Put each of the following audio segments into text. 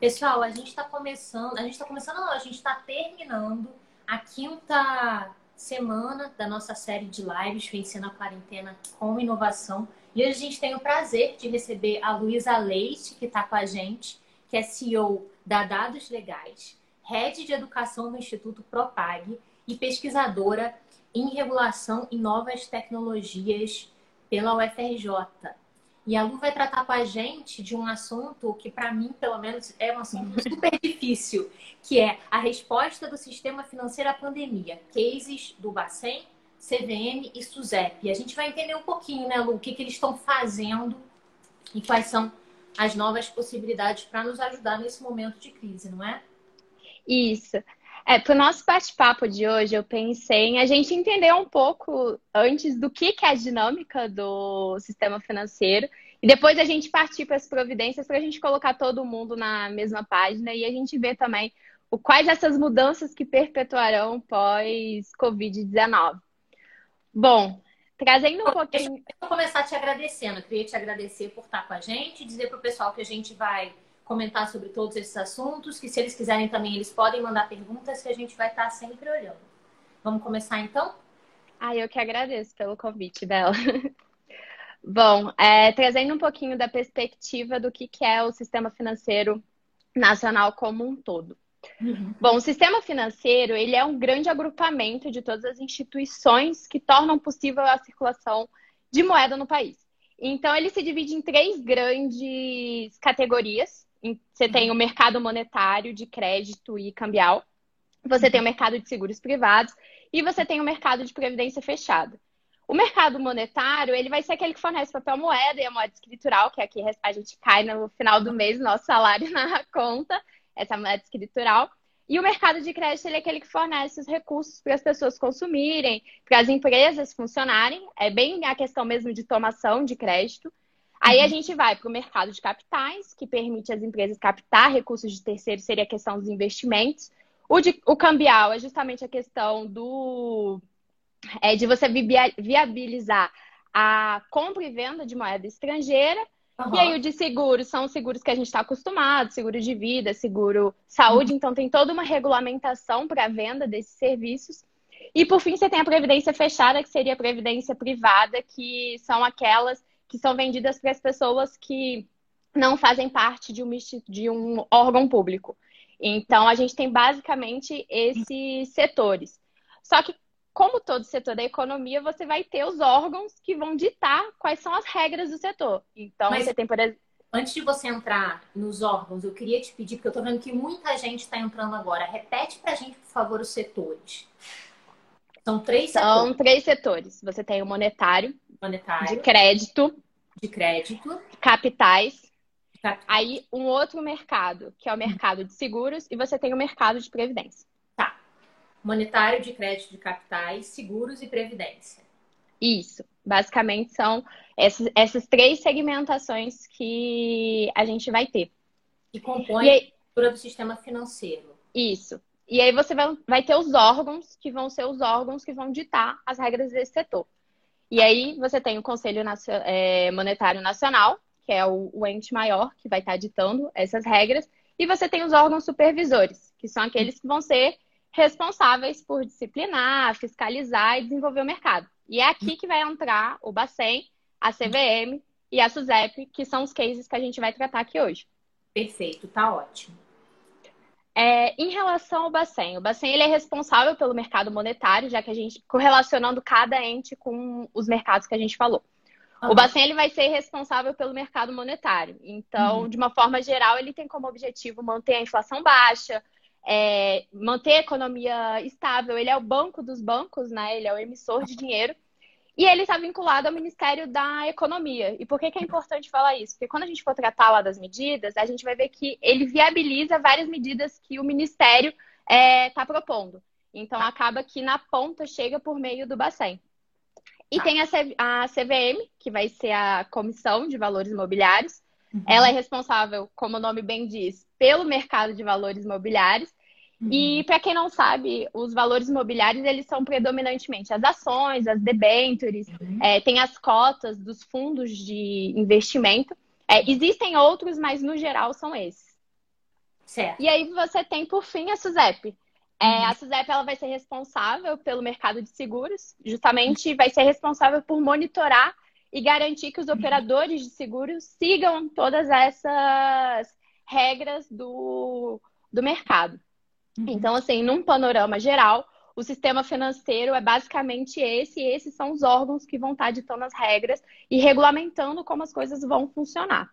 Pessoal, a gente está começando, a gente está começando não, a gente está terminando a quinta semana da nossa série de lives Vencendo a Quarentena com Inovação. E hoje a gente tem o prazer de receber a Luísa Leite, que está com a gente, que é CEO da Dados Legais, Head de Educação no Instituto Propag e pesquisadora em regulação e novas tecnologias pela UFRJ. E a Lu vai tratar com a gente de um assunto que, para mim, pelo menos, é um assunto super difícil, que é a resposta do sistema financeiro à pandemia. Cases do Bacen, CVM e SUSEP. E a gente vai entender um pouquinho, né, Lu, o que, que eles estão fazendo e quais são as novas possibilidades para nos ajudar nesse momento de crise, não é? Isso. É, para o nosso bate-papo de hoje, eu pensei em a gente entender um pouco antes do que, que é a dinâmica do sistema financeiro e depois a gente partir para as providências para a gente colocar todo mundo na mesma página e a gente ver também o, quais essas mudanças que perpetuarão pós-Covid-19. Bom, trazendo um pouquinho. Deixa eu começar te agradecendo. Eu queria te agradecer por estar com a gente, dizer para o pessoal que a gente vai comentar sobre todos esses assuntos, que se eles quiserem também, eles podem mandar perguntas que a gente vai estar sempre olhando. Vamos começar então? Ah, eu que agradeço pelo convite, Bela. Bom, é, trazendo um pouquinho da perspectiva do que, que é o sistema financeiro nacional como um todo. Uhum. Bom, o sistema financeiro ele é um grande agrupamento de todas as instituições que tornam possível a circulação de moeda no país. Então, ele se divide em três grandes categorias, você tem o mercado monetário de crédito e cambial, você tem o mercado de seguros privados e você tem o mercado de previdência fechada. O mercado monetário, ele vai ser aquele que fornece papel moeda e a moeda escritural, que aqui a gente cai no final do mês, nosso salário na conta, essa moeda escritural. E o mercado de crédito, ele é aquele que fornece os recursos para as pessoas consumirem, para as empresas funcionarem. É bem a questão mesmo de tomação de crédito. Aí a uhum. gente vai para o mercado de capitais, que permite às empresas captar recursos de terceiros, seria a questão dos investimentos. O, de, o cambial é justamente a questão do é, de você viabilizar a compra e venda de moeda estrangeira. Uhum. E aí o de seguros são os seguros que a gente está acostumado, seguro de vida, seguro saúde, uhum. então tem toda uma regulamentação para a venda desses serviços. E por fim, você tem a previdência fechada, que seria a previdência privada, que são aquelas que são vendidas para as pessoas que não fazem parte de um, de um órgão público. Então, a gente tem basicamente esses setores. Só que, como todo setor da economia, você vai ter os órgãos que vão ditar quais são as regras do setor. Então, Mas, você tem, por exemplo. Antes de você entrar nos órgãos, eu queria te pedir, porque eu estou vendo que muita gente está entrando agora. Repete para a gente, por favor, os setores. São três setores. São três setores. Você tem o monetário, monetário, de crédito, de crédito, capitais. capitais. Aí um outro mercado, que é o mercado de seguros, e você tem o mercado de previdência. Tá. Monetário de crédito de capitais, seguros e previdência. Isso. Basicamente são essas, essas três segmentações que a gente vai ter. E compõe a estrutura do sistema financeiro. Isso. E aí você vai, vai ter os órgãos, que vão ser os órgãos que vão ditar as regras desse setor. E aí você tem o Conselho é, Monetário Nacional, que é o, o ente maior que vai estar ditando essas regras, e você tem os órgãos supervisores, que são aqueles que vão ser responsáveis por disciplinar, fiscalizar e desenvolver o mercado. E é aqui que vai entrar o Bacen, a CVM e a SUSEP, que são os cases que a gente vai tratar aqui hoje. Perfeito, tá ótimo. É, em relação ao Bacen, o Bacen ele é responsável pelo mercado monetário, já que a gente correlacionando cada ente com os mercados que a gente falou. Uhum. O Bacen ele vai ser responsável pelo mercado monetário. Então, uhum. de uma forma geral, ele tem como objetivo manter a inflação baixa, é, manter a economia estável. Ele é o banco dos bancos, né? Ele é o emissor de dinheiro. E ele está vinculado ao Ministério da Economia. E por que, que é importante falar isso? Porque quando a gente for tratar lá das medidas, a gente vai ver que ele viabiliza várias medidas que o Ministério está é, tá propondo. Então, acaba que na ponta chega por meio do Bacen. E tem a, C a CVM, que vai ser a Comissão de Valores Imobiliários. Uhum. Ela é responsável, como o nome bem diz, pelo mercado de valores imobiliários. Uhum. E para quem não sabe, os valores imobiliários eles são predominantemente as ações, as debêntures, uhum. é, tem as cotas dos fundos de investimento. É, existem outros, mas no geral são esses. Certo. E aí você tem, por fim, a SUSEP. É, uhum. a SUSEP ela vai ser responsável pelo mercado de seguros, justamente vai ser responsável por monitorar e garantir que os operadores de seguros sigam todas essas regras do, do mercado. Uhum. Então, assim, num panorama geral, o sistema financeiro é basicamente esse, e esses são os órgãos que vão estar ditando as regras e regulamentando como as coisas vão funcionar.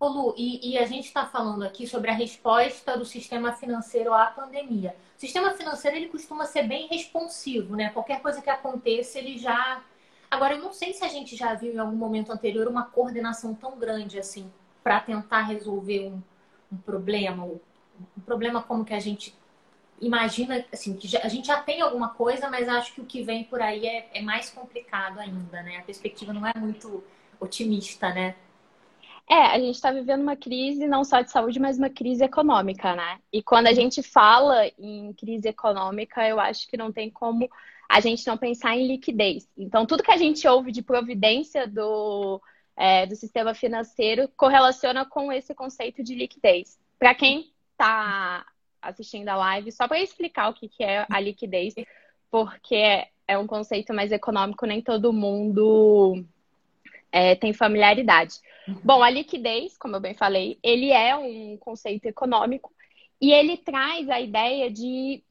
Ô Lu, e, e a gente está falando aqui sobre a resposta do sistema financeiro à pandemia. O sistema financeiro ele costuma ser bem responsivo, né? Qualquer coisa que aconteça, ele já. Agora, eu não sei se a gente já viu em algum momento anterior uma coordenação tão grande assim para tentar resolver um, um problema, um problema como que a gente imagina, assim, que já, a gente já tem alguma coisa, mas acho que o que vem por aí é, é mais complicado ainda, né? A perspectiva não é muito otimista, né? É, a gente está vivendo uma crise não só de saúde, mas uma crise econômica, né? E quando a gente fala em crise econômica, eu acho que não tem como a gente não pensar em liquidez. Então, tudo que a gente ouve de providência do, é, do sistema financeiro correlaciona com esse conceito de liquidez. Para quem está assistindo a live, só para explicar o que, que é a liquidez, porque é um conceito mais econômico, nem todo mundo é, tem familiaridade. Bom, a liquidez, como eu bem falei, ele é um conceito econômico e ele traz a ideia de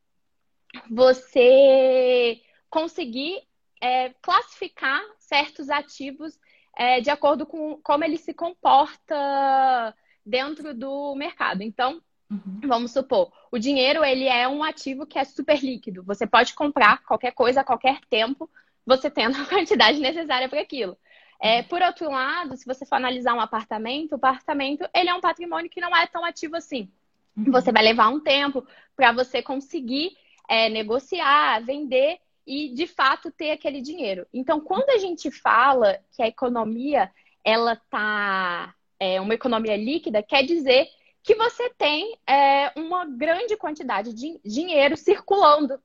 você conseguir é, classificar certos ativos é, de acordo com como ele se comporta dentro do mercado. Então, uhum. vamos supor, o dinheiro ele é um ativo que é super líquido. Você pode comprar qualquer coisa a qualquer tempo, você tendo a quantidade necessária para aquilo. É, por outro lado, se você for analisar um apartamento, o apartamento ele é um patrimônio que não é tão ativo assim. Uhum. Você vai levar um tempo para você conseguir é, negociar, vender e de fato ter aquele dinheiro. Então, quando a gente fala que a economia ela tá é, uma economia líquida, quer dizer que você tem é, uma grande quantidade de dinheiro circulando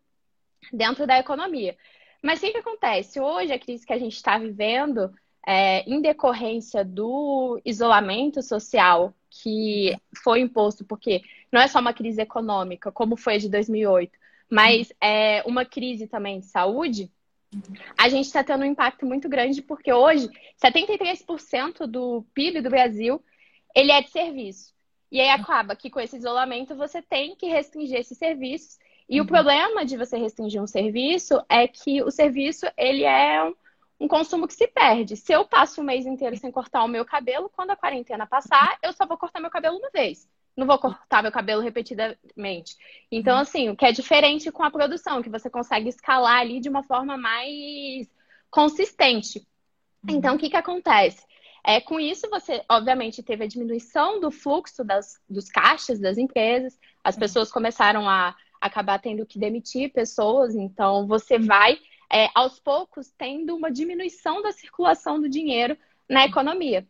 dentro da economia. Mas o que acontece? Hoje, a crise que a gente está vivendo, é, em decorrência do isolamento social que foi imposto, porque não é só uma crise econômica, como foi a de 2008, mas é uma crise também de saúde, a gente está tendo um impacto muito grande, porque hoje 73% do PIB do Brasil ele é de serviço. E aí acaba que com esse isolamento você tem que restringir esses serviços. E uhum. o problema de você restringir um serviço é que o serviço ele é um um consumo que se perde. Se eu passo o mês inteiro sem cortar o meu cabelo, quando a quarentena passar, eu só vou cortar meu cabelo uma vez. Não vou cortar meu cabelo repetidamente. Então, uhum. assim, o que é diferente com a produção, que você consegue escalar ali de uma forma mais consistente. Uhum. Então, o que, que acontece? É, com isso, você, obviamente, teve a diminuição do fluxo das, dos caixas das empresas, as uhum. pessoas começaram a acabar tendo que demitir pessoas, então você vai é, aos poucos tendo uma diminuição da circulação do dinheiro na economia.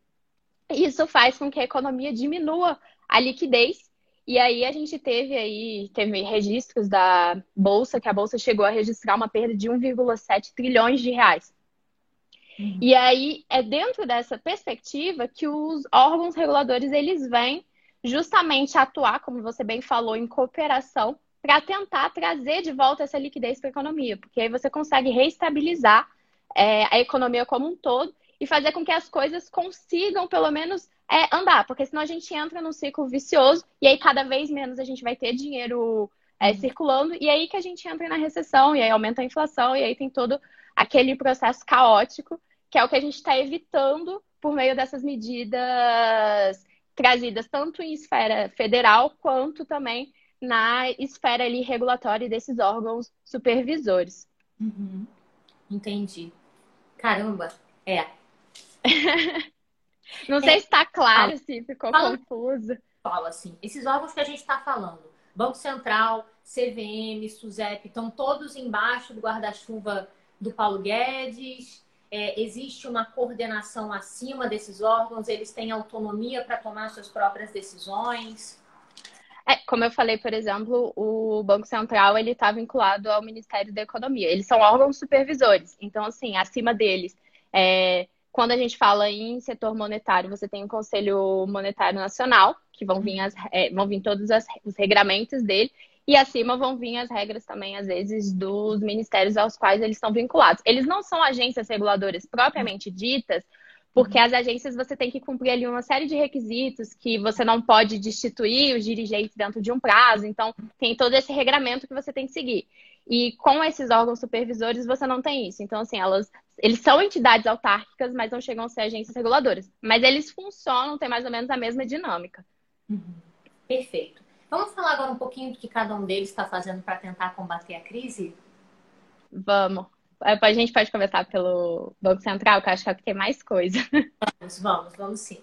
Isso faz com que a economia diminua a liquidez. E aí a gente teve aí, teve registros da Bolsa, que a Bolsa chegou a registrar uma perda de 1,7 trilhões de reais. Uhum. E aí é dentro dessa perspectiva que os órgãos reguladores eles vêm justamente atuar, como você bem falou, em cooperação para tentar trazer de volta essa liquidez para a economia, porque aí você consegue reestabilizar é, a economia como um todo e fazer com que as coisas consigam, pelo menos, é, andar, porque senão a gente entra num ciclo vicioso e aí cada vez menos a gente vai ter dinheiro é, uhum. circulando e aí que a gente entra na recessão e aí aumenta a inflação e aí tem todo aquele processo caótico que é o que a gente está evitando por meio dessas medidas trazidas tanto em esfera federal quanto também na esfera ali regulatória desses órgãos supervisores. Uhum. Entendi. Caramba, é. Não sei é. se está claro, fala, se ficou fala, confuso. Fala assim, esses órgãos que a gente está falando, Banco Central, CVM, SUSEP, estão todos embaixo do guarda-chuva do Paulo Guedes. É, existe uma coordenação acima desses órgãos, eles têm autonomia para tomar suas próprias decisões. É, como eu falei, por exemplo, o Banco Central ele está vinculado ao Ministério da Economia. Eles são órgãos supervisores. Então, assim, acima deles, é, quando a gente fala em setor monetário, você tem o Conselho Monetário Nacional, que vão vir, as, é, vão vir todos as, os regramentos dele, e acima vão vir as regras também, às vezes, dos ministérios aos quais eles estão vinculados. Eles não são agências reguladoras propriamente ditas, porque as agências você tem que cumprir ali uma série de requisitos que você não pode destituir os dirigentes dentro de um prazo. Então, tem todo esse regramento que você tem que seguir. E com esses órgãos supervisores, você não tem isso. Então, assim, elas, eles são entidades autárquicas, mas não chegam a ser agências reguladoras. Mas eles funcionam, tem mais ou menos a mesma dinâmica. Uhum. Perfeito. Vamos falar agora um pouquinho do que cada um deles está fazendo para tentar combater a crise? Vamos. A gente pode começar pelo Banco Central, que eu acho que é o que tem mais coisa. Vamos, vamos, vamos sim.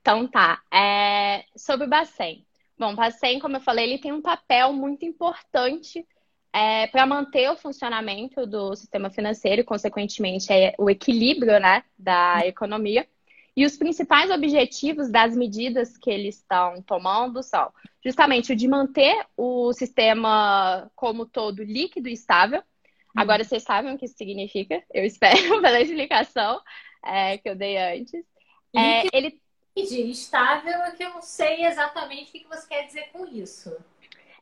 Então tá. É... Sobre o Bacen. Bom, o Bacen, como eu falei, ele tem um papel muito importante é, para manter o funcionamento do sistema financeiro e, consequentemente, é o equilíbrio né, da economia. E os principais objetivos das medidas que eles estão tomando são justamente o de manter o sistema como todo líquido e estável. Agora vocês sabem o que isso significa, eu espero, pela explicação é, que eu dei antes. É, ele estável é que eu não sei exatamente o que você quer dizer com isso.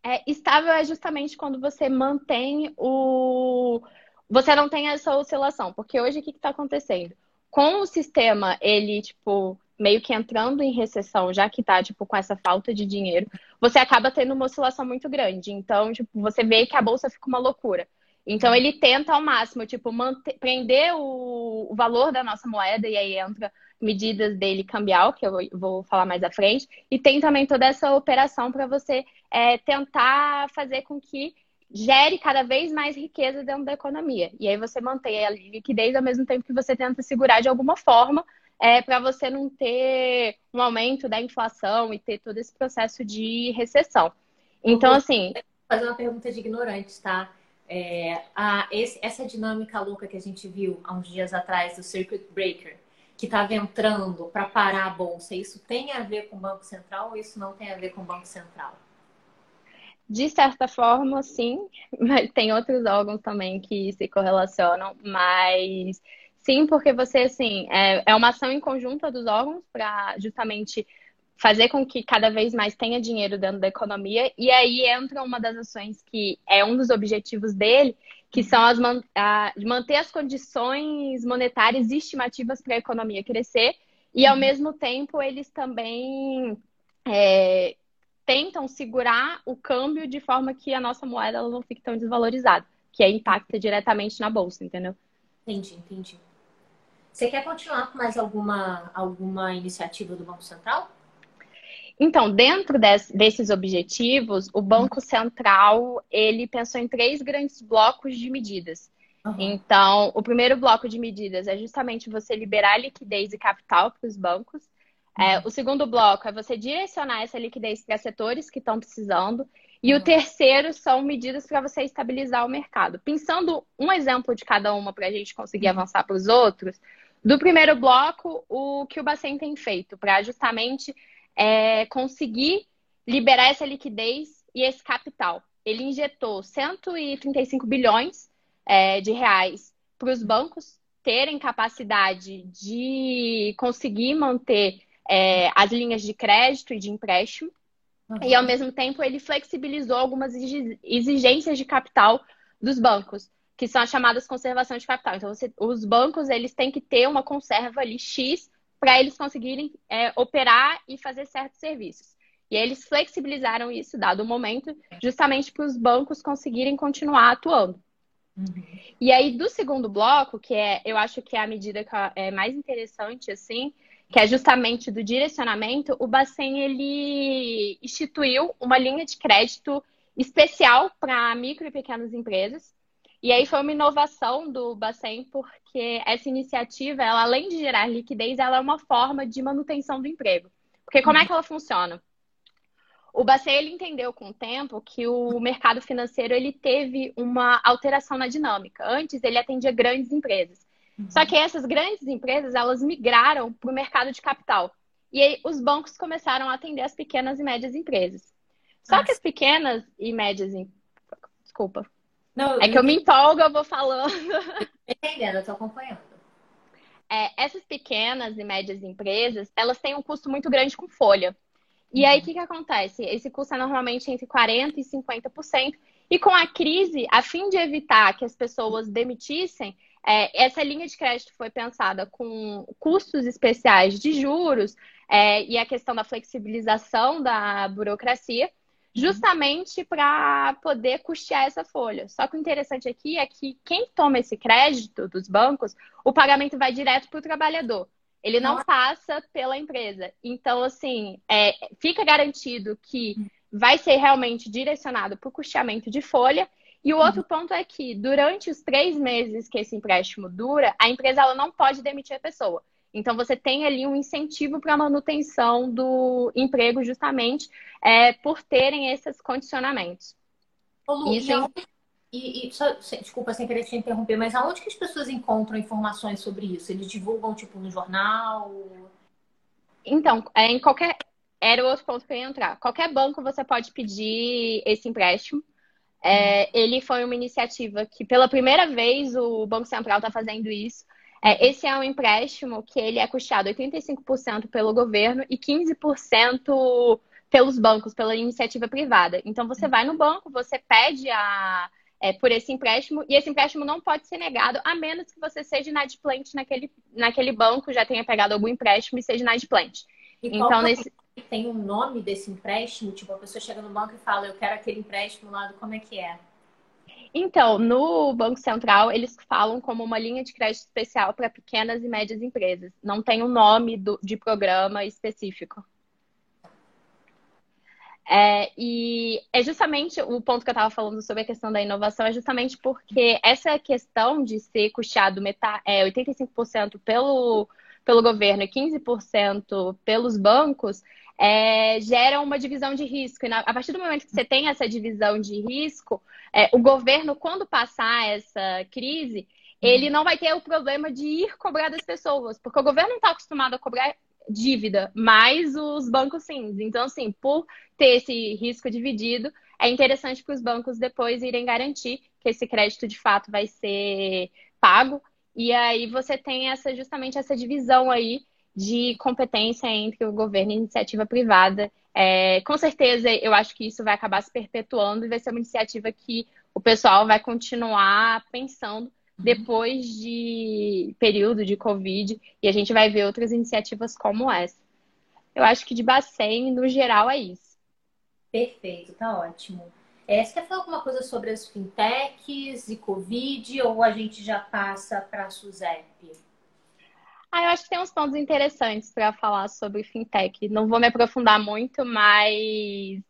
É, estável é justamente quando você mantém o. Você não tem essa oscilação, porque hoje o que está acontecendo? Com o sistema, ele, tipo, meio que entrando em recessão, já que tá, tipo, com essa falta de dinheiro, você acaba tendo uma oscilação muito grande. Então, tipo, você vê que a bolsa fica uma loucura. Então, ele tenta ao máximo, tipo, manter, prender o, o valor da nossa moeda, e aí entra medidas dele cambial, que eu vou falar mais à frente, e tem também toda essa operação para você é, tentar fazer com que gere cada vez mais riqueza dentro da economia. E aí você mantém a liquidez ao mesmo tempo que você tenta segurar de alguma forma é, para você não ter um aumento da inflação e ter todo esse processo de recessão. Então, assim. Vou fazer uma pergunta de ignorantes, tá? É, a, esse, essa dinâmica louca que a gente viu há uns dias atrás do Circuit Breaker, que estava entrando para parar a bolsa, isso tem a ver com o Banco Central ou isso não tem a ver com o Banco Central? De certa forma, sim, mas tem outros órgãos também que se correlacionam, mas sim, porque você, assim, é, é uma ação em conjunta dos órgãos para justamente fazer com que cada vez mais tenha dinheiro dentro da economia, e aí entra uma das ações que é um dos objetivos dele, que são as a, manter as condições monetárias estimativas para a economia crescer, e ao uhum. mesmo tempo eles também é, tentam segurar o câmbio de forma que a nossa moeda ela não fique tão desvalorizada, que aí impacta diretamente na bolsa, entendeu? Entendi, entendi. Você quer continuar com mais alguma, alguma iniciativa do Banco Central? Então, dentro des, desses objetivos, o Banco Central ele pensou em três grandes blocos de medidas. Uhum. Então, o primeiro bloco de medidas é justamente você liberar liquidez e capital para os bancos. É, uhum. o segundo bloco é você direcionar essa liquidez para setores que estão precisando. E uhum. o terceiro são medidas para você estabilizar o mercado. Pensando um exemplo de cada uma para a gente conseguir uhum. avançar para os outros, do primeiro bloco, o que o Bacen tem feito para justamente é, conseguir liberar essa liquidez e esse capital. Ele injetou 135 bilhões é, de reais para os bancos terem capacidade de conseguir manter é, as linhas de crédito e de empréstimo. Uhum. E, ao mesmo tempo, ele flexibilizou algumas exigências de capital dos bancos, que são as chamadas conservação de capital. Então, você, os bancos eles têm que ter uma conserva ali X para eles conseguirem é, operar e fazer certos serviços. E eles flexibilizaram isso, dado o momento, justamente para os bancos conseguirem continuar atuando. Uhum. E aí, do segundo bloco, que é, eu acho que é a medida que é mais interessante, assim, que é justamente do direcionamento, o Bacen, ele instituiu uma linha de crédito especial para micro e pequenas empresas, e aí foi uma inovação do Bacen, porque essa iniciativa, ela, além de gerar liquidez, ela é uma forma de manutenção do emprego. Porque como é que ela funciona? O Bacen ele entendeu com o tempo que o mercado financeiro ele teve uma alteração na dinâmica. Antes ele atendia grandes empresas. Uhum. Só que essas grandes empresas elas migraram para o mercado de capital. E aí os bancos começaram a atender as pequenas e médias empresas. Só Nossa. que as pequenas e médias desculpa, não, é que eu me empolgo, eu vou falando. Entendendo, eu tô acompanhando. é, essas pequenas e médias empresas, elas têm um custo muito grande com folha. E aí, o que, que acontece? Esse custo é normalmente entre 40% e 50%. E com a crise, a fim de evitar que as pessoas demitissem, é, essa linha de crédito foi pensada com custos especiais de juros é, e a questão da flexibilização da burocracia, justamente para poder custear essa folha. Só que o interessante aqui é que quem toma esse crédito dos bancos, o pagamento vai direto para o trabalhador. Ele não passa pela empresa. Então, assim, é, fica garantido que vai ser realmente direcionado para o custeamento de folha. E o outro uhum. ponto é que, durante os três meses que esse empréstimo dura, a empresa ela não pode demitir a pessoa. Então, você tem ali um incentivo para a manutenção do emprego, justamente é, por terem esses condicionamentos. Ô, Lu, Isso e, e, e só, desculpa sem querer te interromper, mas aonde que as pessoas encontram informações sobre isso? Eles divulgam, tipo, no jornal? Então, é, em qualquer. Era o outro ponto que eu ia entrar. Qualquer banco você pode pedir esse empréstimo. É, ele foi uma iniciativa que, pela primeira vez, o Banco Central está fazendo isso. É, esse é um empréstimo que ele é custeado 85% pelo governo e 15% pelos bancos, pela iniciativa privada. Então, você vai no banco, você pede a, é, por esse empréstimo, e esse empréstimo não pode ser negado, a menos que você seja inadimplente naquele, naquele banco, já tenha pegado algum empréstimo e seja inadimplente. E então, nesse... tem um nome desse empréstimo? Tipo, a pessoa chega no banco e fala, eu quero aquele empréstimo lá, do como é que é? Então, no Banco Central, eles falam como uma linha de crédito especial para pequenas e médias empresas. Não tem um nome do, de programa específico. É, e é justamente o ponto que eu estava falando sobre a questão da inovação, é justamente porque essa questão de ser custeado metade, é, 85% pelo, pelo governo e 15% pelos bancos, é, gera uma divisão de risco. E na, a partir do momento que você tem essa divisão de risco, é, o governo, quando passar essa crise, ele não vai ter o problema de ir cobrar das pessoas, porque o governo não está acostumado a cobrar dívida, mas os bancos sim. Então, assim, por ter esse risco dividido, é interessante para os bancos depois irem garantir que esse crédito de fato vai ser pago. E aí você tem essa justamente essa divisão aí de competência entre o governo e a iniciativa privada. É, com certeza, eu acho que isso vai acabar se perpetuando e vai ser uma iniciativa que o pessoal vai continuar pensando uhum. depois de período de Covid e a gente vai ver outras iniciativas como essa. Eu acho que de Bacen, no geral, é isso. Perfeito, tá ótimo. É, você quer falar alguma coisa sobre as fintechs e Covid ou a gente já passa para a SUSEP? Ah, eu acho que tem uns pontos interessantes para falar sobre fintech. Não vou me aprofundar muito, mas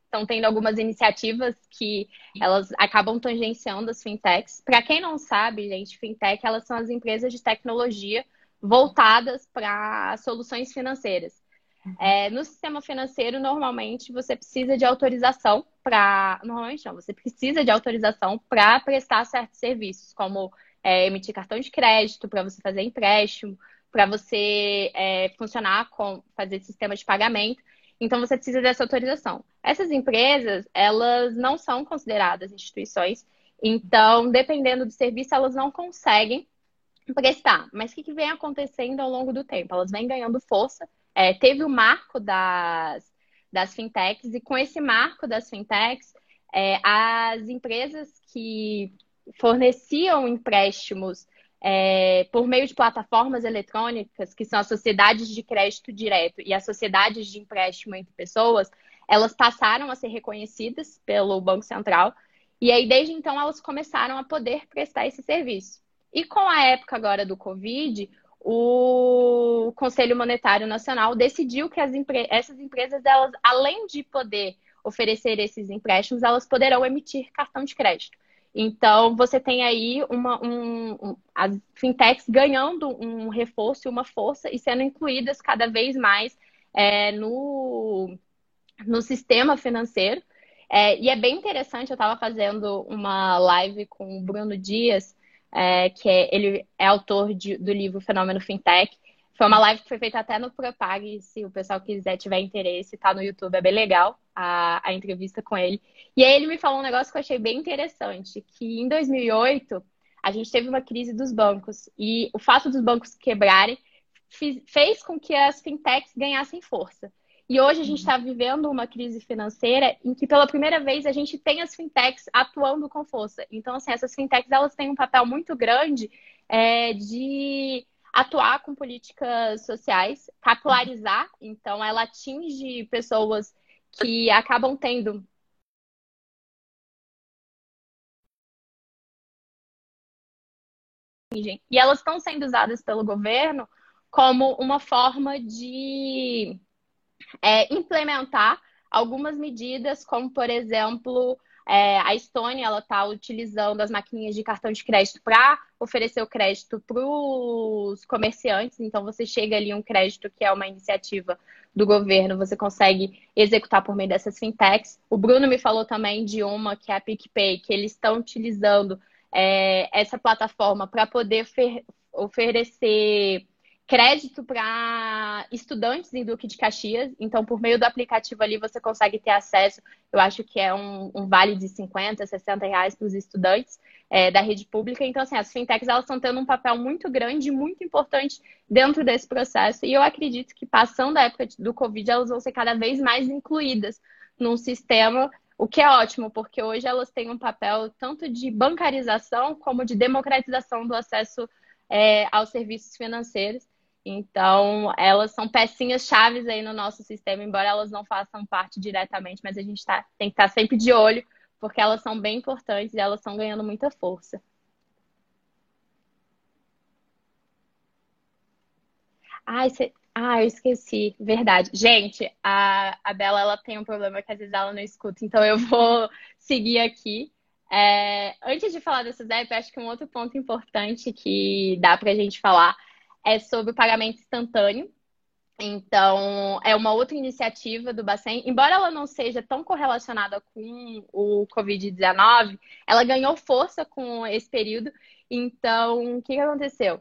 estão tendo algumas iniciativas que elas acabam tangenciando as fintechs. Para quem não sabe, gente, fintech elas são as empresas de tecnologia voltadas para soluções financeiras. Uhum. É, no sistema financeiro, normalmente você precisa de autorização para. Normalmente não, você precisa de autorização para prestar certos serviços, como é, emitir cartão de crédito, para você fazer empréstimo, para você é, funcionar com fazer sistema de pagamento. Então você precisa dessa autorização. Essas empresas, elas não são consideradas instituições, então dependendo do serviço, elas não conseguem prestar. Mas o que, vem acontecendo ao longo do tempo? Elas vêm ganhando força. É, teve o marco das, das fintechs, e com esse marco das fintechs, é, as empresas que forneciam empréstimos é, por meio de plataformas eletrônicas, que são as sociedades de crédito direto e as sociedades de empréstimo entre pessoas, elas passaram a ser reconhecidas pelo Banco Central. E aí, desde então, elas começaram a poder prestar esse serviço. E com a época agora do Covid, o Conselho Monetário Nacional decidiu que empre essas empresas, elas, além de poder oferecer esses empréstimos, elas poderão emitir cartão de crédito. Então, você tem aí uma, um, um, as fintechs ganhando um reforço e uma força e sendo incluídas cada vez mais é, no, no sistema financeiro. É, e é bem interessante, eu estava fazendo uma live com o Bruno Dias, é, que é, ele é autor de, do livro Fenômeno Fintech. Foi uma live que foi feita até no Propag, se o pessoal quiser, tiver interesse, tá no YouTube, é bem legal a, a entrevista com ele. E aí ele me falou um negócio que eu achei bem interessante, que em 2008 a gente teve uma crise dos bancos e o fato dos bancos quebrarem fez com que as fintechs ganhassem força. E hoje a gente está vivendo uma crise financeira em que pela primeira vez a gente tem as fintechs atuando com força. Então, assim, essas fintechs elas têm um papel muito grande é, de atuar com políticas sociais, capilarizar. Então, ela atinge pessoas que acabam tendo e elas estão sendo usadas pelo governo como uma forma de é, implementar algumas medidas, como por exemplo, é, a Estônia ela está utilizando as maquininhas de cartão de crédito para oferecer o crédito para os comerciantes. Então você chega ali um crédito que é uma iniciativa do governo, você consegue executar por meio dessas fintechs. O Bruno me falou também de uma que é a PicPay, que eles estão utilizando é, essa plataforma para poder oferecer crédito para estudantes em Duque de Caxias. Então, por meio do aplicativo ali, você consegue ter acesso, eu acho que é um, um vale de 50, 60 reais para os estudantes é, da rede pública. Então, assim, as fintechs elas estão tendo um papel muito grande, muito importante dentro desse processo. E eu acredito que, passando a época do Covid, elas vão ser cada vez mais incluídas num sistema o que é ótimo, porque hoje elas têm um papel tanto de bancarização como de democratização do acesso é, aos serviços financeiros. Então, elas são pecinhas chaves aí no nosso sistema, embora elas não façam parte diretamente, mas a gente tá, tem que estar tá sempre de olho, porque elas são bem importantes e elas estão ganhando muita força. Ai, cê... ah, eu esqueci. Verdade. Gente, a, a Bela ela tem um problema que às vezes ela não escuta, então eu vou seguir aqui. É, antes de falar dessas apps, acho que um outro ponto importante que dá para a gente falar é sobre o pagamento instantâneo. Então, é uma outra iniciativa do Bacen. Embora ela não seja tão correlacionada com o Covid-19, ela ganhou força com esse período. Então, o que, aconteceu?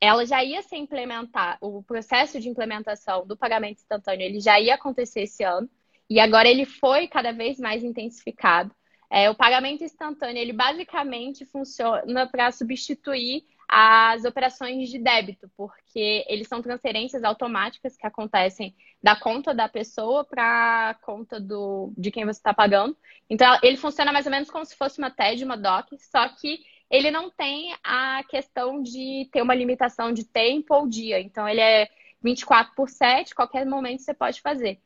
Ela já ia ser implementar, o processo de implementação do pagamento instantâneo, ele já ia acontecer esse ano. E agora ele foi cada vez mais intensificado. É, o pagamento instantâneo, ele basicamente funciona para substituir as operações de débito, porque eles são transferências automáticas que acontecem da conta da pessoa para a conta do, de quem você está pagando. Então, ele funciona mais ou menos como se fosse uma TED, uma DOC, só que ele não tem a questão de ter uma limitação de tempo ou dia. Então, ele é 24 por 7, qualquer momento você pode fazer.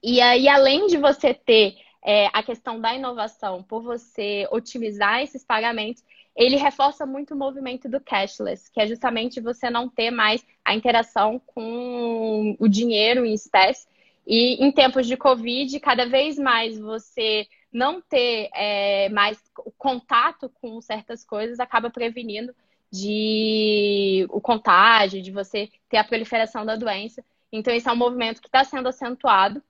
E aí, além de você ter é, a questão da inovação, por você otimizar esses pagamentos, ele reforça muito o movimento do cashless, que é justamente você não ter mais a interação com o dinheiro em espécie. E em tempos de Covid, cada vez mais você não ter é, mais contato com certas coisas acaba prevenindo de o contágio, de você ter a proliferação da doença. Então, esse é um movimento que está sendo acentuado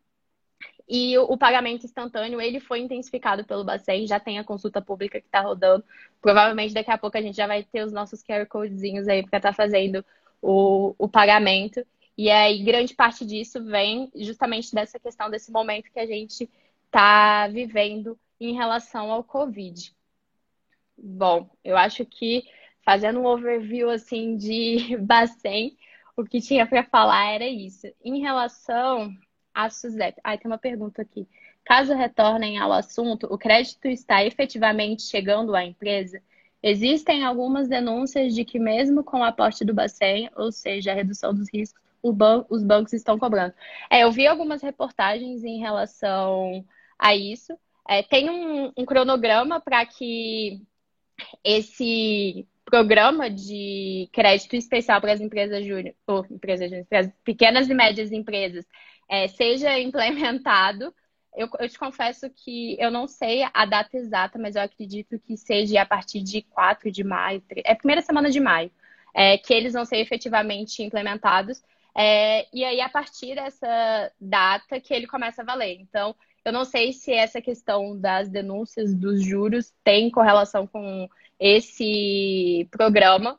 e o, pagamento instantâneo, ele foi intensificado pelo Bacen, já tem a consulta pública que está rodando. Provavelmente daqui a pouco a gente já vai ter os nossos QR Codezinhos aí para estar tá fazendo o, o pagamento. E aí, grande parte disso vem justamente dessa questão, desse momento que a gente está vivendo em relação ao Covid. Bom, eu acho que fazendo um overview assim de Bacen, o que tinha para falar era isso. Em relação a Suzette. Ah, tem uma pergunta aqui. Caso retornem ao assunto, o crédito está efetivamente chegando à empresa? Existem algumas denúncias de que, mesmo com o aporte do Bacen, ou seja, a redução dos riscos, ban os bancos estão cobrando. É, eu vi algumas reportagens em relação a isso. É, tem um, um cronograma para que esse programa de crédito especial para as empresas júnior, ou empresas pequenas e médias empresas, é, seja implementado. Eu, eu, te confesso que eu não sei a data exata, mas eu acredito que seja a partir de 4 de maio, é a primeira semana de maio, é, que eles vão ser efetivamente implementados. É, e aí, a partir dessa data, que ele começa a valer. Então, eu não sei se essa questão das denúncias dos juros tem correlação com esse programa,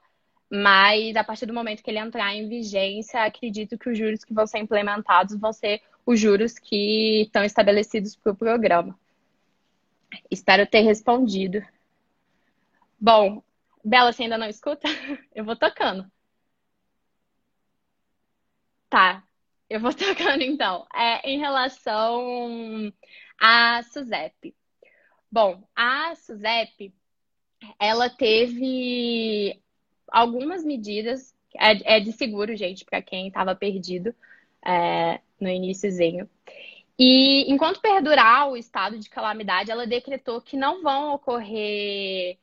mas a partir do momento que ele entrar em vigência, acredito que os juros que vão ser implementados vão ser os juros que estão estabelecidos para o programa. Espero ter respondido. Bom, Bela, você ainda não escuta? Eu vou tocando. Tá, eu vou tocando então. É, em relação à SUSEP. Bom, a SUSEP, ela teve algumas medidas, é, é de seguro, gente, para quem estava perdido é, no iníciozinho. E enquanto perdurar o estado de calamidade, ela decretou que não vão ocorrer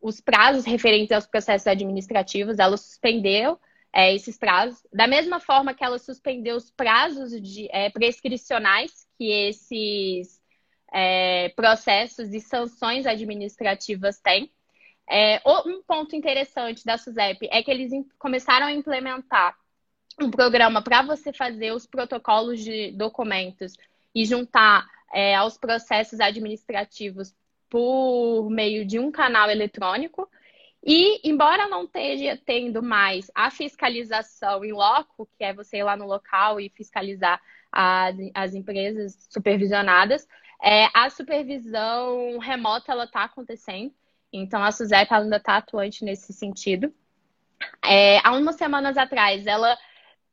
os prazos referentes aos processos administrativos, ela suspendeu é, esses prazos. Da mesma forma que ela suspendeu os prazos de, é, prescricionais que esses é, processos e sanções administrativas têm. É, um ponto interessante da SUSEP é que eles começaram a implementar um programa para você fazer os protocolos de documentos e juntar é, aos processos administrativos por meio de um canal eletrônico. E, embora não esteja tendo mais a fiscalização em loco, que é você ir lá no local e fiscalizar as, as empresas supervisionadas, é, a supervisão remota ela está acontecendo. Então, a Suzette ainda está atuante nesse sentido. É, há umas semanas atrás, ela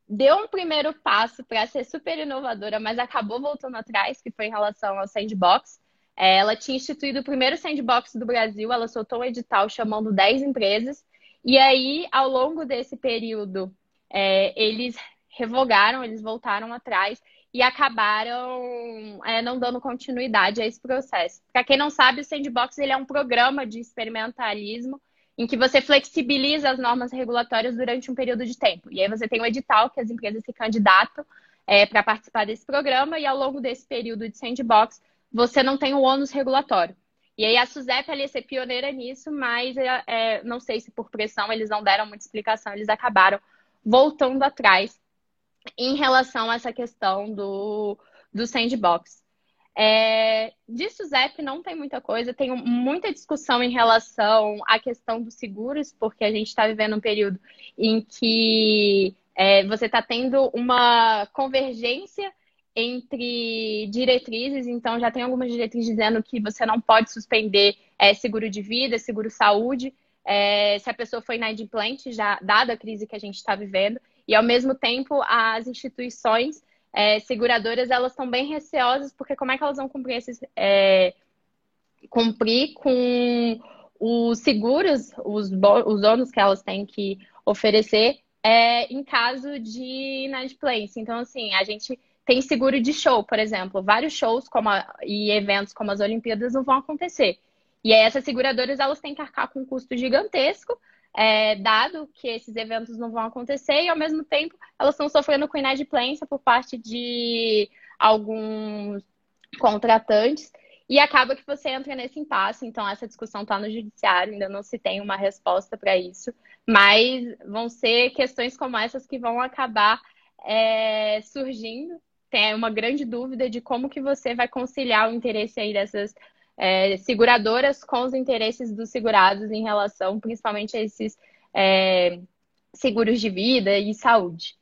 deu um primeiro passo para ser super inovadora, mas acabou voltando atrás, que foi em relação ao sandbox. É, ela tinha instituído o primeiro sandbox do Brasil, ela soltou um edital chamando 10 empresas, e aí, ao longo desse período, é, eles revogaram, eles voltaram atrás e acabaram é, não dando continuidade a esse processo. Para quem não sabe, o Sandbox ele é um programa de experimentalismo em que você flexibiliza as normas regulatórias durante um período de tempo. E aí você tem um edital que as empresas se candidatam é, para participar desse programa e ao longo desse período de Sandbox você não tem o ônus regulatório. E aí a SUSEP ali ser pioneira nisso, mas é, é, não sei se por pressão eles não deram muita explicação, eles acabaram voltando atrás em relação a essa questão do, do sandbox. É, de SUSEP não tem muita coisa, tem muita discussão em relação à questão dos seguros, porque a gente está vivendo um período em que é, você está tendo uma convergência entre diretrizes, então já tem algumas diretrizes dizendo que você não pode suspender é, seguro de vida, seguro saúde, é, se a pessoa foi inadimplente, já dada a crise que a gente está vivendo, e ao mesmo tempo as instituições é, seguradoras elas estão bem receosas porque como é que elas vão cumprir esses é, cumprir com os seguros, os, os ônus que elas têm que oferecer é, em caso de inadimplência. Então, assim, a gente tem seguro de show, por exemplo. Vários shows como a, e eventos como as Olimpíadas não vão acontecer. E aí essas seguradoras elas têm que arcar com um custo gigantesco, é, dado que esses eventos não vão acontecer, e ao mesmo tempo elas estão sofrendo com inadimplência por parte de alguns contratantes. E acaba que você entra nesse impasse, então essa discussão está no judiciário, ainda não se tem uma resposta para isso, mas vão ser questões como essas que vão acabar é, surgindo tem uma grande dúvida de como que você vai conciliar o interesse aí dessas é, seguradoras com os interesses dos segurados em relação principalmente a esses é, seguros de vida e saúde.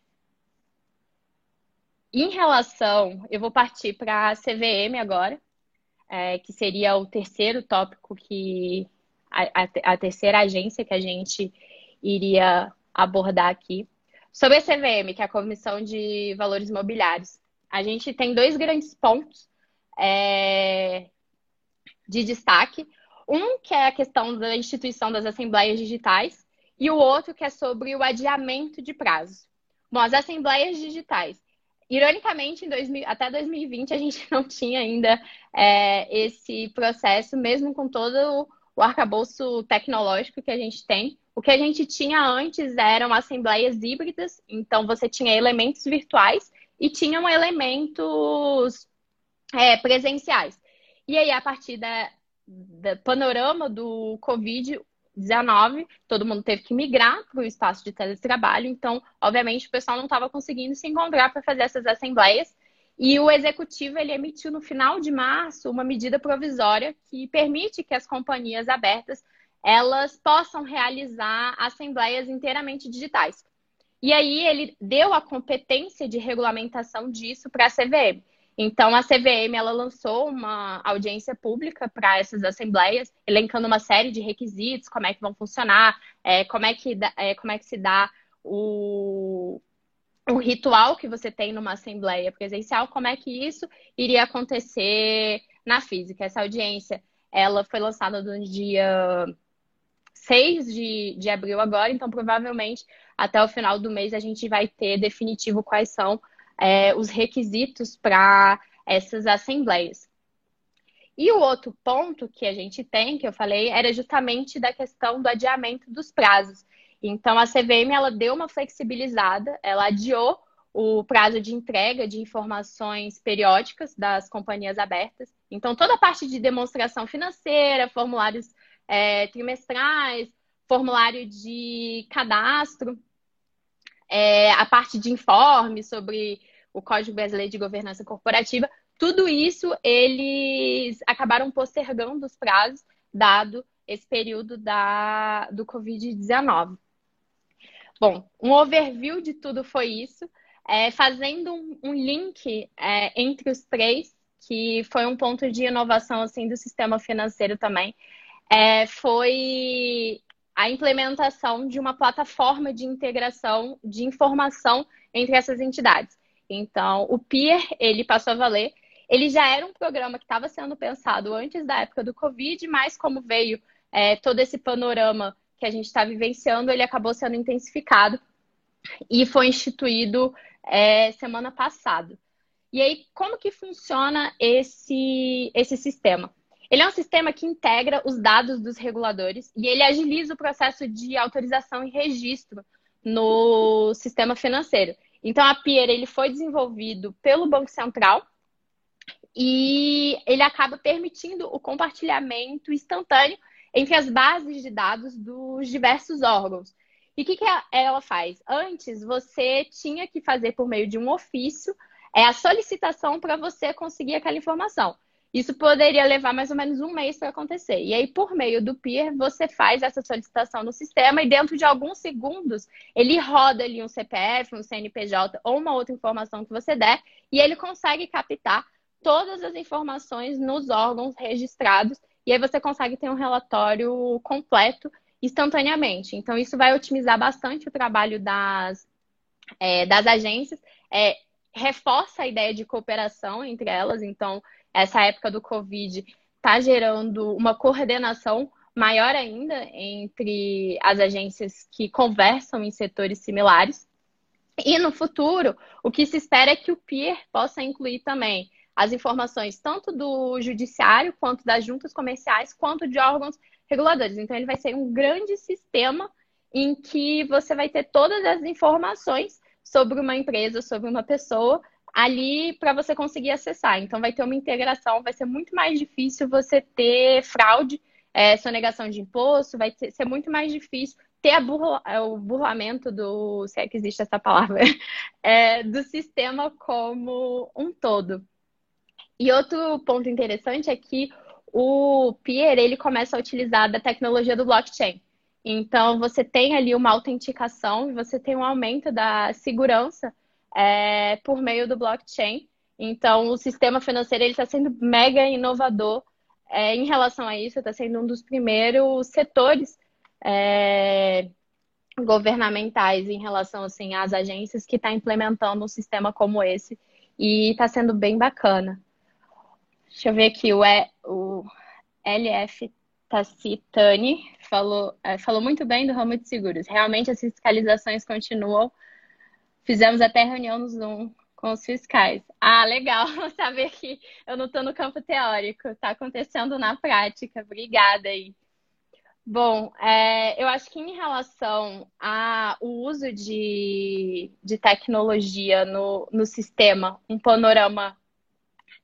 Em relação, eu vou partir para a CVM agora, é, que seria o terceiro tópico que a, a, a terceira agência que a gente iria abordar aqui. Sobre a CVM, que é a Comissão de Valores Imobiliários a gente tem dois grandes pontos é, de destaque. Um que é a questão da instituição das assembleias digitais e o outro que é sobre o adiamento de prazos. Bom, as assembleias digitais. Ironicamente, 2000, até 2020 a gente não tinha ainda é, esse processo, mesmo com todo o arcabouço tecnológico que a gente tem. O que a gente tinha antes eram assembleias híbridas, então você tinha elementos virtuais e tinham elementos é, presenciais. E aí, a partir da, da panorama do Covid-19, todo mundo teve que migrar para o espaço de teletrabalho, então, obviamente, o pessoal não estava conseguindo se encontrar para fazer essas assembleias. E o executivo ele emitiu no final de março uma medida provisória que permite que as companhias abertas elas possam realizar assembleias inteiramente digitais. E aí ele deu a competência de regulamentação disso para a CVM. Então a CVM ela lançou uma audiência pública para essas assembleias, elencando uma série de requisitos, como é que vão funcionar, é, como, é que, é, como é que se dá o, o ritual que você tem numa assembleia presencial, como é que isso iria acontecer na física. Essa audiência, ela foi lançada no dia 6 de, de abril agora, então provavelmente até o final do mês a gente vai ter definitivo quais são é, os requisitos para essas assembleias. E o outro ponto que a gente tem, que eu falei, era justamente da questão do adiamento dos prazos. Então, a CVM ela deu uma flexibilizada, ela adiou o prazo de entrega de informações periódicas das companhias abertas. Então, toda a parte de demonstração financeira, formulários é, trimestrais, formulário de cadastro, é, a parte de informe sobre o Código Brasileiro de Governança Corporativa, tudo isso eles acabaram postergando os prazos, dado esse período da, do Covid-19. Bom, um overview de tudo foi isso, é, fazendo um, um link é, entre os três, que foi um ponto de inovação assim do sistema financeiro também, é, foi a implementação de uma plataforma de integração de informação entre essas entidades. Então, o PIR, ele passou a valer. Ele já era um programa que estava sendo pensado antes da época do Covid, mas como veio é, todo esse panorama que a gente está vivenciando, ele acabou sendo intensificado e foi instituído é, semana passada. E aí, como que funciona esse, esse sistema? Ele é um sistema que integra os dados dos reguladores e ele agiliza o processo de autorização e registro no sistema financeiro. Então, a PIER ele foi desenvolvido pelo Banco Central e ele acaba permitindo o compartilhamento instantâneo entre as bases de dados dos diversos órgãos. E o que, que ela faz? Antes, você tinha que fazer por meio de um ofício é a solicitação para você conseguir aquela informação. Isso poderia levar mais ou menos um mês para acontecer. E aí, por meio do PIR, você faz essa solicitação no sistema e dentro de alguns segundos ele roda ali um CPF, um CNPJ ou uma outra informação que você der e ele consegue captar todas as informações nos órgãos registrados e aí você consegue ter um relatório completo instantaneamente. Então, isso vai otimizar bastante o trabalho das, é, das agências, é, reforça a ideia de cooperação entre elas. Então, essa época do Covid está gerando uma coordenação maior ainda entre as agências que conversam em setores similares. E no futuro, o que se espera é que o PIR possa incluir também as informações tanto do judiciário, quanto das juntas comerciais, quanto de órgãos reguladores. Então, ele vai ser um grande sistema em que você vai ter todas as informações sobre uma empresa, sobre uma pessoa, ali para você conseguir acessar. Então, vai ter uma integração, vai ser muito mais difícil você ter fraude, é, sonegação de imposto, vai ser muito mais difícil ter burla, é, o burlamento do, se é que existe essa palavra, é, do sistema como um todo. E outro ponto interessante é que o Pier ele começa a utilizar da tecnologia do blockchain. Então, você tem ali uma autenticação você tem um aumento da segurança é, por meio do blockchain. Então, o sistema financeiro está sendo mega inovador é, em relação a isso, está sendo um dos primeiros setores é, governamentais em relação assim, às agências que está implementando um sistema como esse e está sendo bem bacana. Deixa eu ver aqui, o, e, o LF Tacitani falou, é, falou muito bem do ramo de seguros. Realmente as fiscalizações continuam. Fizemos até reunião no Zoom com os fiscais. Ah, legal saber que eu não estou no campo teórico, está acontecendo na prática. Obrigada aí. Bom, é, eu acho que em relação ao uso de, de tecnologia no, no sistema, um panorama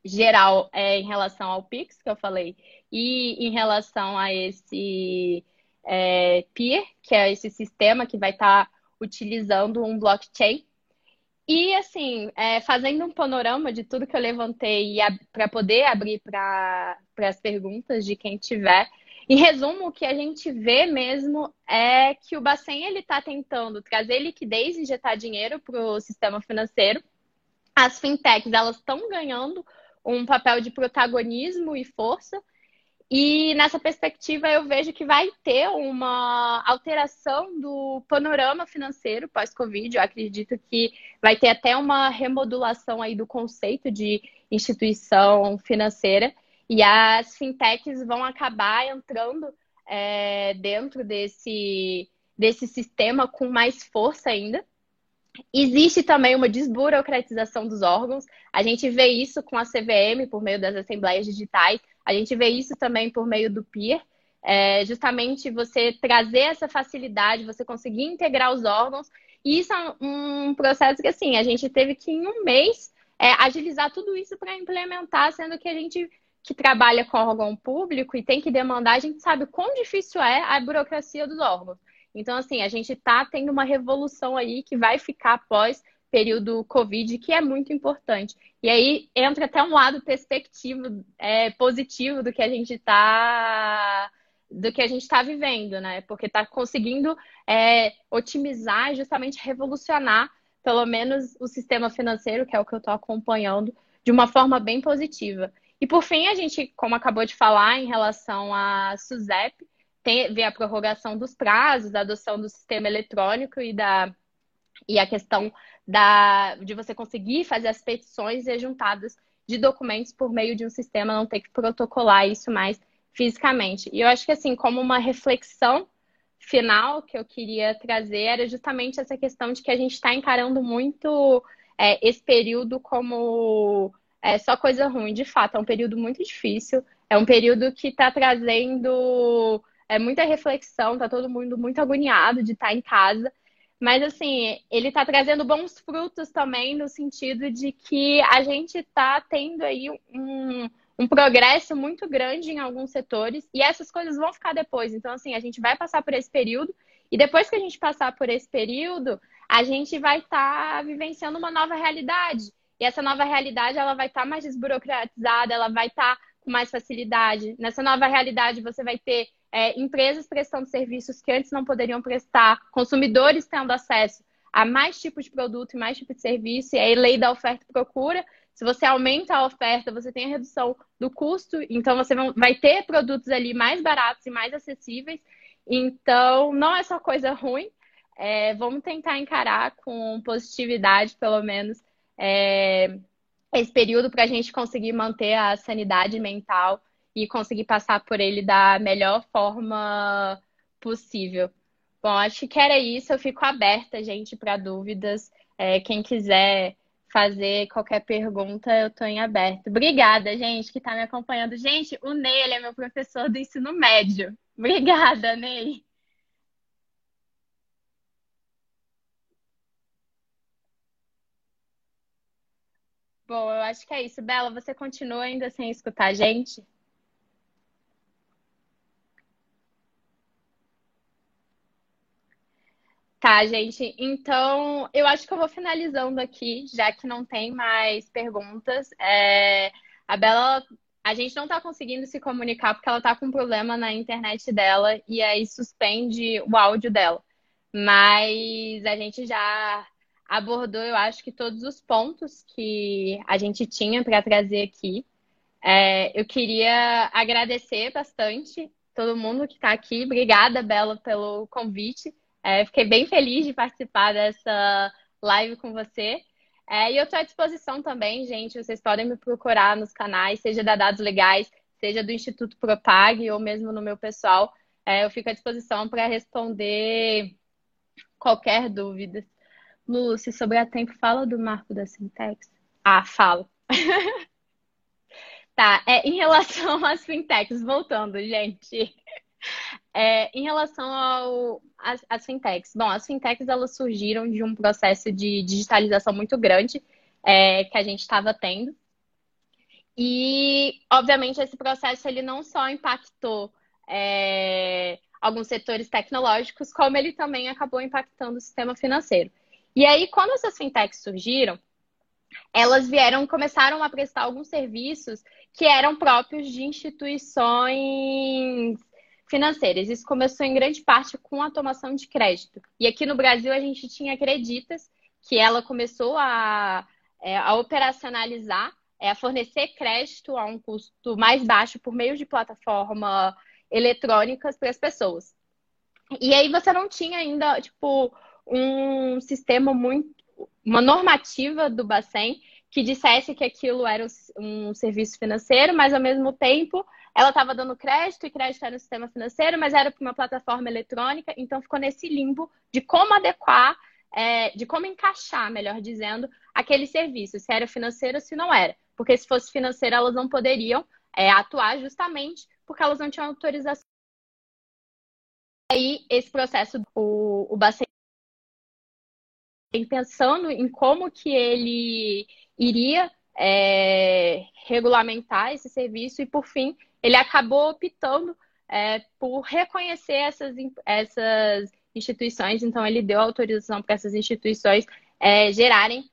geral é, em relação ao Pix, que eu falei, e em relação a esse é, Peer, que é esse sistema que vai estar tá utilizando um blockchain. E, assim, é, fazendo um panorama de tudo que eu levantei para poder abrir para as perguntas de quem tiver. Em resumo, o que a gente vê mesmo é que o Bacen está tentando trazer liquidez e injetar dinheiro para o sistema financeiro. As fintechs elas estão ganhando um papel de protagonismo e força. E nessa perspectiva eu vejo que vai ter uma alteração do panorama financeiro pós-Covid. Eu acredito que vai ter até uma remodulação aí do conceito de instituição financeira e as fintechs vão acabar entrando é, dentro desse, desse sistema com mais força ainda. Existe também uma desburocratização dos órgãos. A gente vê isso com a CVM por meio das assembleias digitais. A gente vê isso também por meio do PIR. É justamente você trazer essa facilidade, você conseguir integrar os órgãos. E isso é um processo que, assim, a gente teve que, em um mês, é, agilizar tudo isso para implementar, sendo que a gente que trabalha com órgão público e tem que demandar, a gente sabe o quão difícil é a burocracia dos órgãos. Então, assim, a gente está tendo uma revolução aí que vai ficar após período Covid, que é muito importante. E aí entra até um lado perspectivo, é, positivo do que a gente está do que a gente está vivendo, né? Porque está conseguindo é, otimizar, justamente revolucionar, pelo menos o sistema financeiro, que é o que eu estou acompanhando, de uma forma bem positiva. E por fim, a gente, como acabou de falar, em relação à SUSEP, tem, a prorrogação dos prazos, a adoção do sistema eletrônico e, da, e a questão da, de você conseguir fazer as petições e juntadas de documentos por meio de um sistema, não ter que protocolar isso mais fisicamente. E eu acho que, assim, como uma reflexão final que eu queria trazer era justamente essa questão de que a gente está encarando muito é, esse período como é, só coisa ruim. De fato, é um período muito difícil, é um período que está trazendo é muita reflexão, tá todo mundo muito agoniado de estar tá em casa. Mas, assim, ele está trazendo bons frutos também, no sentido de que a gente está tendo aí um, um progresso muito grande em alguns setores e essas coisas vão ficar depois. Então, assim, a gente vai passar por esse período e depois que a gente passar por esse período, a gente vai estar tá vivenciando uma nova realidade. E essa nova realidade, ela vai estar tá mais desburocratizada, ela vai estar tá com mais facilidade. Nessa nova realidade, você vai ter é, empresas prestando serviços que antes não poderiam prestar, consumidores tendo acesso a mais tipos de produto e mais tipos de serviço, e aí lei da oferta e procura. Se você aumenta a oferta, você tem a redução do custo, então você vai ter produtos ali mais baratos e mais acessíveis. Então, não é só coisa ruim. É, vamos tentar encarar com positividade, pelo menos, é, esse período para a gente conseguir manter a sanidade mental e conseguir passar por ele da melhor forma possível. Bom, acho que era isso. Eu fico aberta, gente, para dúvidas. É, quem quiser fazer qualquer pergunta, eu estou em aberto. Obrigada, gente, que está me acompanhando. Gente, o Ney, ele é meu professor do ensino médio. Obrigada, Ney. Bom, eu acho que é isso. Bela, você continua ainda sem escutar a gente? Tá, gente. Então, eu acho que eu vou finalizando aqui, já que não tem mais perguntas. É... A Bela, a gente não tá conseguindo se comunicar porque ela tá com um problema na internet dela e aí suspende o áudio dela. Mas a gente já abordou, eu acho que todos os pontos que a gente tinha para trazer aqui. É... Eu queria agradecer bastante todo mundo que está aqui. Obrigada, Bela, pelo convite. É, fiquei bem feliz de participar dessa live com você. É, e eu estou à disposição também, gente. Vocês podem me procurar nos canais, seja da Dados Legais, seja do Instituto Propag ou mesmo no meu pessoal. É, eu fico à disposição para responder qualquer dúvida. Lu, se sobrar tempo, fala do marco da Sintex. Ah, falo. tá, é, em relação às fintechs, voltando, gente. É, em relação às, fintechs, bom, as fintechs elas surgiram de um processo de digitalização muito grande é, que a gente estava tendo. E, obviamente, esse processo ele não só impactou é, alguns setores tecnológicos, como ele também acabou impactando o sistema financeiro. E aí, quando essas fintechs surgiram, elas vieram, começaram a prestar alguns serviços que eram próprios de instituições financeiras. Isso começou em grande parte com a tomação de crédito. E aqui no Brasil a gente tinha Acreditas, que ela começou a, é, a operacionalizar é, fornecer crédito a um custo mais baixo por meio de plataforma eletrônicas para as pessoas. E aí você não tinha ainda, tipo, um sistema muito, uma normativa do Bacen que dissesse que aquilo era um serviço financeiro, mas ao mesmo tempo ela estava dando crédito e crédito era um sistema financeiro, mas era para uma plataforma eletrônica, então ficou nesse limbo de como adequar, é, de como encaixar, melhor dizendo, aquele serviço, se era financeiro ou se não era. Porque se fosse financeiro, elas não poderiam é, atuar justamente porque elas não tinham autorização. Aí, esse processo, o, o Bacen pensando em como que ele iria é, regulamentar esse serviço e, por fim, ele acabou optando é, por reconhecer essas, essas instituições, então ele deu autorização para essas instituições é, gerarem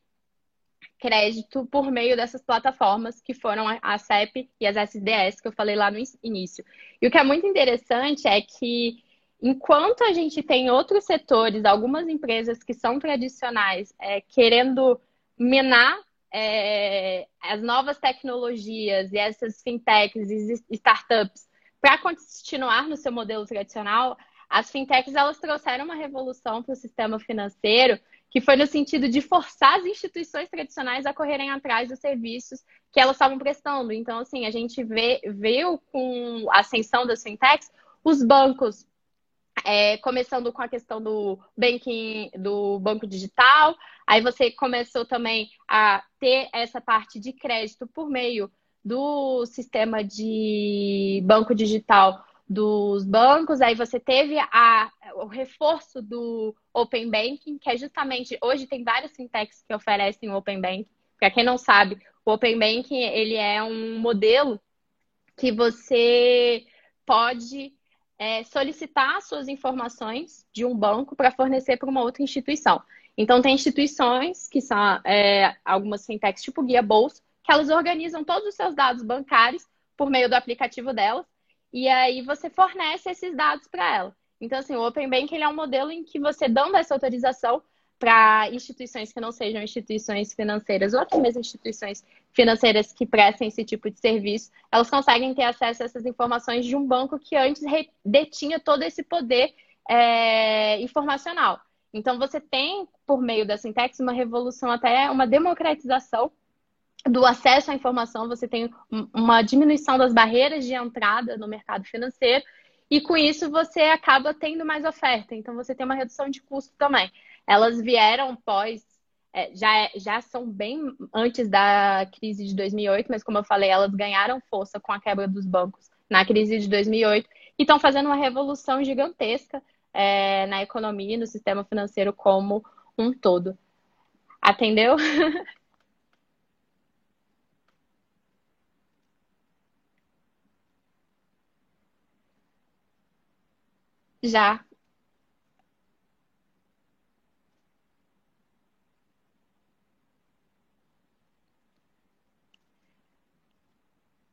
crédito por meio dessas plataformas que foram a CEP e as SDS que eu falei lá no início. E o que é muito interessante é que enquanto a gente tem outros setores, algumas empresas que são tradicionais é, querendo minar é, as novas tecnologias e essas fintechs e startups para continuar no seu modelo tradicional, as fintechs elas trouxeram uma revolução para o sistema financeiro que foi no sentido de forçar as instituições tradicionais a correrem atrás dos serviços que elas estavam prestando. Então, assim, a gente vê, viu com a ascensão das fintechs os bancos é, começando com a questão do banking, do banco digital, aí você começou também a ter essa parte de crédito por meio do sistema de banco digital dos bancos, aí você teve a, o reforço do Open Banking, que é justamente, hoje tem várias fintechs que oferecem o Open Banking. Para quem não sabe, o Open Banking, ele é um modelo que você pode é, solicitar suas informações de um banco para fornecer para uma outra instituição. Então, tem instituições que são é, algumas fintechs, tipo Guia Bolsa, que elas organizam todos os seus dados bancários por meio do aplicativo delas, e aí você fornece esses dados para ela. Então, assim, o Open Bank ele é um modelo em que você dando essa autorização, para instituições que não sejam instituições financeiras ou até mesmo instituições financeiras que prestem esse tipo de serviço, elas conseguem ter acesso a essas informações de um banco que antes detinha todo esse poder é, informacional. Então, você tem, por meio da Sintex, uma revolução, até uma democratização do acesso à informação, você tem uma diminuição das barreiras de entrada no mercado financeiro, e com isso você acaba tendo mais oferta. Então, você tem uma redução de custo também. Elas vieram pós, é, já, já são bem antes da crise de 2008, mas como eu falei, elas ganharam força com a quebra dos bancos na crise de 2008 e estão fazendo uma revolução gigantesca é, na economia e no sistema financeiro como um todo. Atendeu? Já.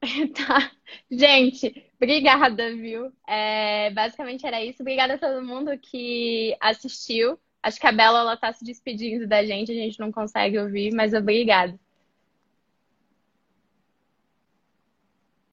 Tá. Gente, obrigada, viu? É, basicamente era isso. Obrigada a todo mundo que assistiu. Acho que a Bela ela tá se despedindo da gente, a gente não consegue ouvir, mas obrigada.